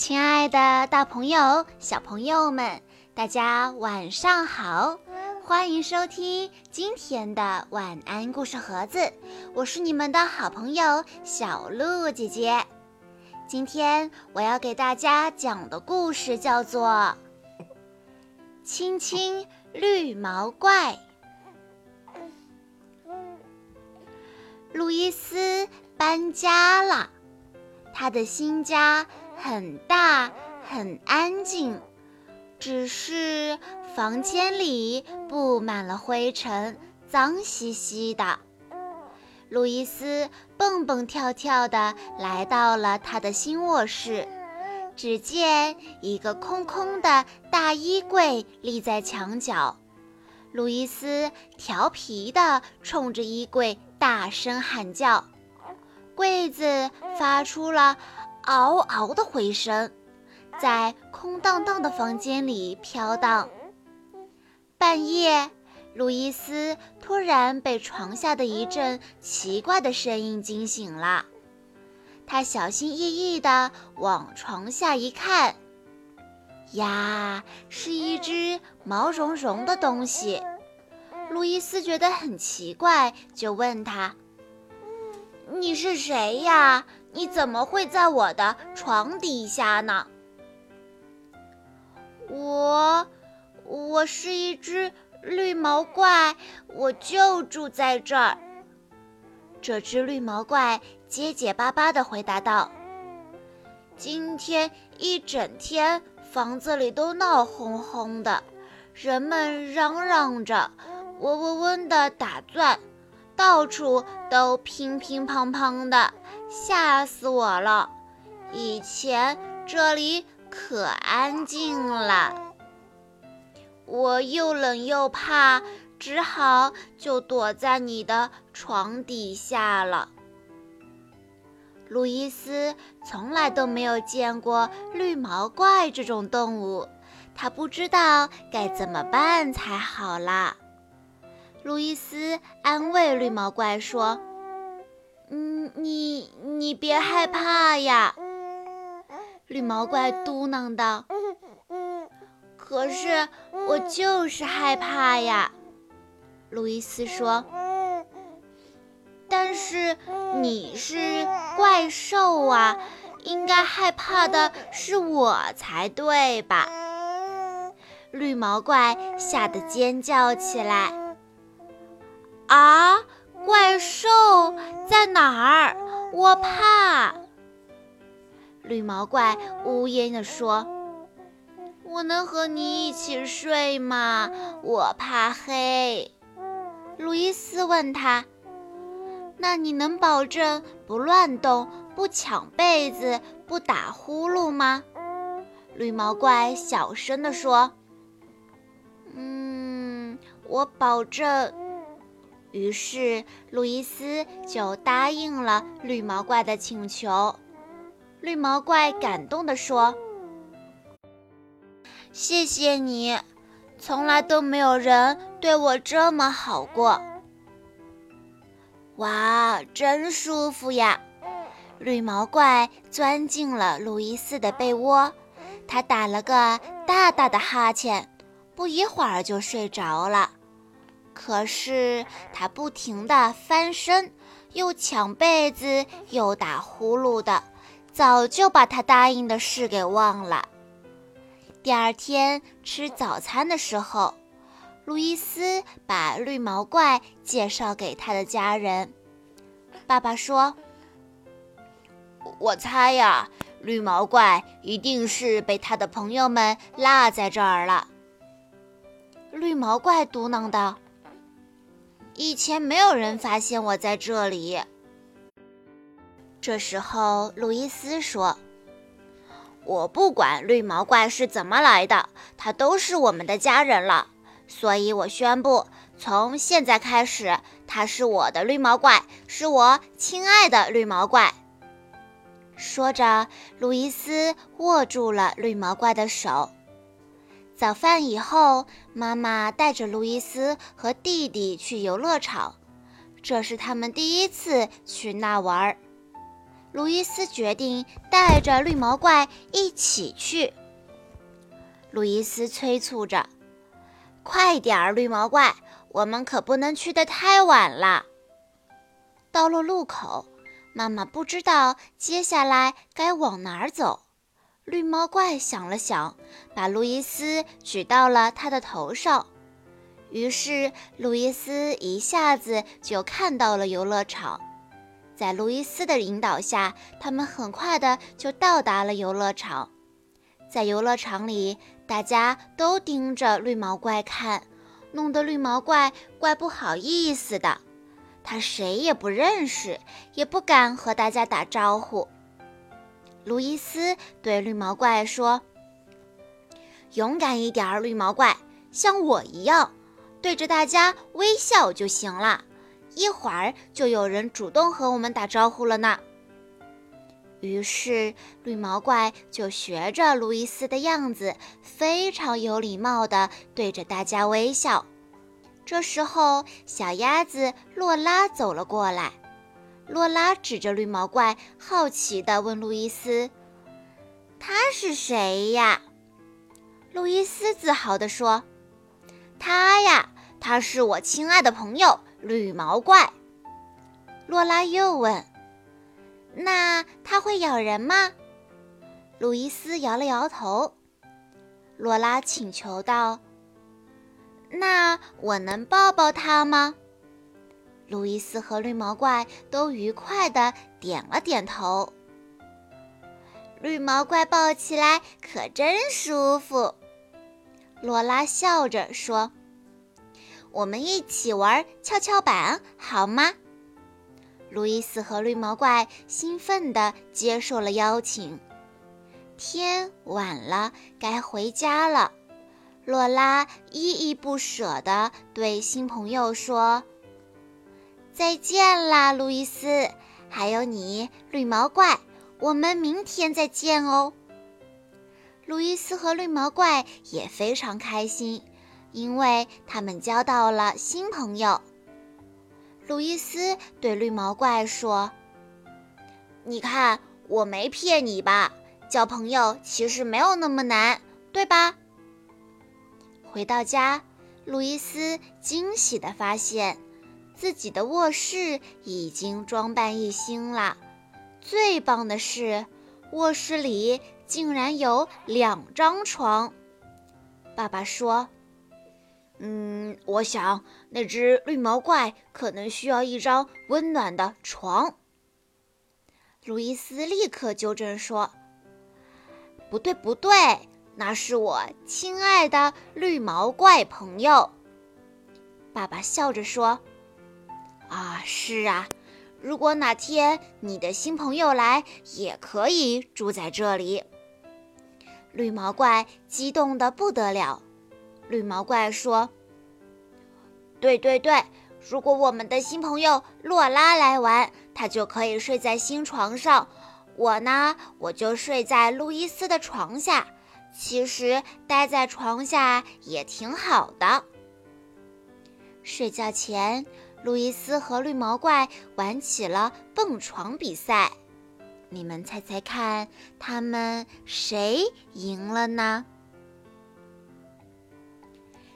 亲爱的，大朋友、小朋友们，大家晚上好！欢迎收听今天的晚安故事盒子，我是你们的好朋友小鹿姐姐。今天我要给大家讲的故事叫做《青青绿毛怪》。路易斯搬家了，他的新家。很大，很安静，只是房间里布满了灰尘，脏兮兮的。路易斯蹦蹦跳跳地来到了他的新卧室，只见一个空空的大衣柜立在墙角。路易斯调皮地冲着衣柜大声喊叫，柜子发出了。嗷嗷的回声，在空荡荡的房间里飘荡。半夜，路易斯突然被床下的一阵奇怪的声音惊醒了。他小心翼翼地往床下一看，呀，是一只毛茸茸的东西。路易斯觉得很奇怪，就问他：“你是谁呀？”你怎么会在我的床底下呢？我，我是一只绿毛怪，我就住在这儿。这只绿毛怪结结巴巴地回答道：“今天一整天，房子里都闹哄哄的，人们嚷嚷着，嗡嗡嗡地打转。”到处都乒乒乓乓的，吓死我了！以前这里可安静了，我又冷又怕，只好就躲在你的床底下了。路易斯从来都没有见过绿毛怪这种动物，他不知道该怎么办才好啦。路易斯安慰绿毛怪说：“嗯，你你别害怕呀。”绿毛怪嘟囔道：“可是我就是害怕呀。”路易斯说：“但是你是怪兽啊，应该害怕的是我才对吧？”绿毛怪吓得尖叫起来。啊！怪兽在哪儿？我怕。绿毛怪呜咽地说：“我能和你一起睡吗？我怕黑。”路易斯问他：“那你能保证不乱动、不抢被子、不打呼噜吗？”绿毛怪小声地说：“嗯，我保证。”于是，路易斯就答应了绿毛怪的请求。绿毛怪感动地说：“谢谢你，从来都没有人对我这么好过。”哇，真舒服呀！绿毛怪钻进了路易斯的被窝，他打了个大大的哈欠，不一会儿就睡着了。可是他不停地翻身，又抢被子，又打呼噜的，早就把他答应的事给忘了。第二天吃早餐的时候，路易斯把绿毛怪介绍给他的家人。爸爸说：“我猜呀，绿毛怪一定是被他的朋友们落在这儿了。”绿毛怪嘟囔道。以前没有人发现我在这里。这时候，路易斯说：“我不管绿毛怪是怎么来的，他都是我们的家人了。所以我宣布，从现在开始，他是我的绿毛怪，是我亲爱的绿毛怪。”说着，路易斯握住了绿毛怪的手。早饭以后，妈妈带着路易斯和弟弟去游乐场，这是他们第一次去那玩儿。路易斯决定带着绿毛怪一起去。路易斯催促着：“快点儿，绿毛怪，我们可不能去得太晚了。”到了路口，妈妈不知道接下来该往哪儿走。绿毛怪想了想，把路易斯举到了他的头上。于是，路易斯一下子就看到了游乐场。在路易斯的引导下，他们很快的就到达了游乐场。在游乐场里，大家都盯着绿毛怪看，弄得绿毛怪怪不好意思的。他谁也不认识，也不敢和大家打招呼。路易斯对绿毛怪说：“勇敢一点，绿毛怪，像我一样，对着大家微笑就行了。”一会儿就有人主动和我们打招呼了呢。于是绿毛怪就学着路易斯的样子，非常有礼貌地对着大家微笑。这时候，小鸭子洛拉走了过来。洛拉指着绿毛怪，好奇地问路易斯：“他是谁呀？”路易斯自豪地说：“他呀，他是我亲爱的朋友。”绿毛怪，洛拉又问：“那它会咬人吗？”路易斯摇了摇头。洛拉请求道：“那我能抱抱它吗？”路易斯和绿毛怪都愉快的点了点头。绿毛怪抱起来可真舒服，洛拉笑着说。我们一起玩跷跷板好吗？路易斯和绿毛怪兴奋地接受了邀请。天晚了，该回家了。洛拉依依不舍地对新朋友说：“再见啦，路易斯，还有你，绿毛怪，我们明天再见哦。”路易斯和绿毛怪也非常开心。因为他们交到了新朋友，路易斯对绿毛怪说：“你看，我没骗你吧？交朋友其实没有那么难，对吧？”回到家，路易斯惊喜地发现，自己的卧室已经装扮一新了。最棒的是，卧室里竟然有两张床。爸爸说。嗯，我想那只绿毛怪可能需要一张温暖的床。路易斯立刻纠正说：“不对，不对，那是我亲爱的绿毛怪朋友。”爸爸笑着说：“啊，是啊，如果哪天你的新朋友来，也可以住在这里。”绿毛怪激动的不得了。绿毛怪说：“对对对，如果我们的新朋友洛拉来玩，他就可以睡在新床上。我呢，我就睡在路易斯的床下。其实待在床下也挺好的。”睡觉前，路易斯和绿毛怪玩起了蹦床比赛。你们猜猜看，他们谁赢了呢？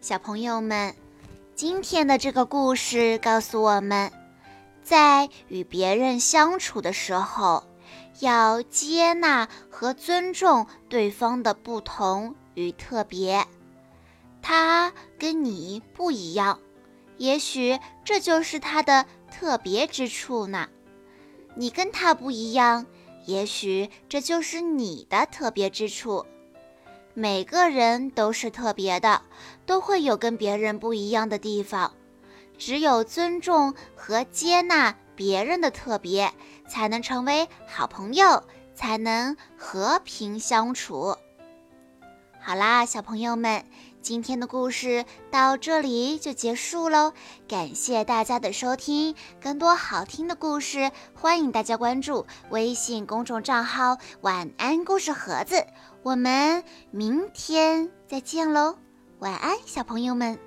小朋友们，今天的这个故事告诉我们，在与别人相处的时候，要接纳和尊重对方的不同与特别。他跟你不一样，也许这就是他的特别之处呢。你跟他不一样，也许这就是你的特别之处。每个人都是特别的，都会有跟别人不一样的地方。只有尊重和接纳别人的特别，才能成为好朋友，才能和平相处。好啦，小朋友们，今天的故事到这里就结束喽。感谢大家的收听，更多好听的故事，欢迎大家关注微信公众账号“晚安故事盒子”。我们明天再见喽，晚安，小朋友们。